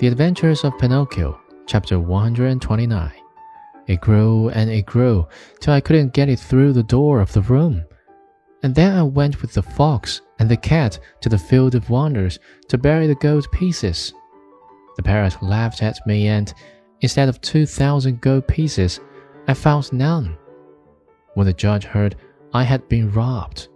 The Adventures of Pinocchio, chapter 129. It grew and it grew till I couldn't get it through the door of the room. And then I went with the fox and the cat to the field of wonders to bury the gold pieces. The parrot laughed at me, and instead of two thousand gold pieces, I found none. When the judge heard I had been robbed,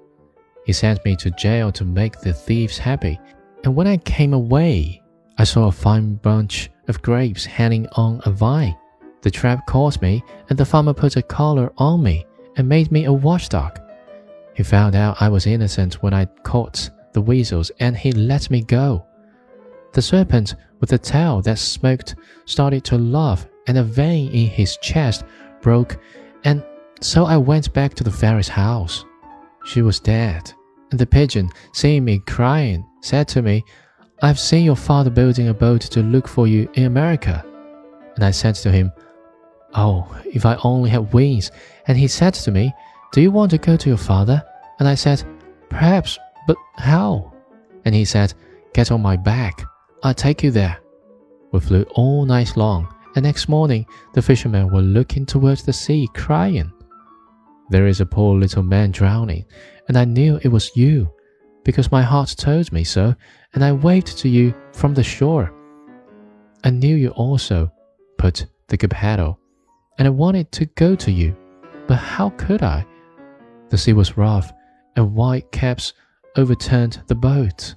he sent me to jail to make the thieves happy. And when I came away, I saw a fine bunch of grapes hanging on a vine. The trap caught me, and the farmer put a collar on me and made me a watchdog. He found out I was innocent when I caught the weasels, and he let me go. The serpent with the tail that smoked started to laugh, and a vein in his chest broke, and so I went back to the fairy's house. She was dead, and the pigeon, seeing me crying, said to me, I've seen your father building a boat to look for you in America. And I said to him, Oh, if I only had wings. And he said to me, Do you want to go to your father? And I said, Perhaps, but how? And he said, Get on my back. I'll take you there. We flew all night long, and next morning the fishermen were looking towards the sea, crying. There is a poor little man drowning, and I knew it was you because my heart told me so, and I waved to you from the shore. I knew you also put the Geppetto, and I wanted to go to you, but how could I? The sea was rough, and white caps overturned the boat.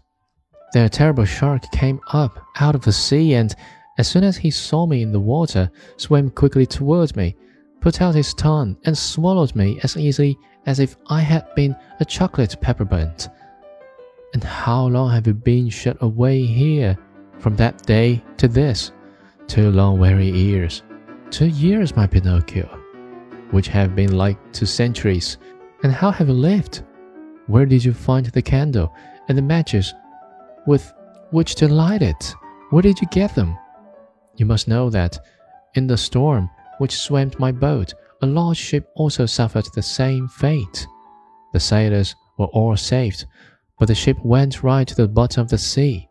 Then a terrible shark came up out of the sea, and as soon as he saw me in the water, swam quickly towards me, put out his tongue, and swallowed me as easily as if I had been a chocolate peppermint. And how long have you been shut away here? From that day to this? Two long weary years. Two years, my Pinocchio, which have been like two centuries. And how have you lived? Where did you find the candle and the matches with which to light it? Where did you get them? You must know that in the storm which swamped my boat, a large ship also suffered the same fate. The sailors were all saved, but the ship went right to the bottom of the sea.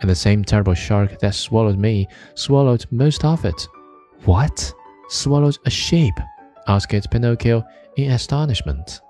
And the same terrible shark that swallowed me swallowed most of it. What? Swallowed a sheep? asked Pinocchio in astonishment.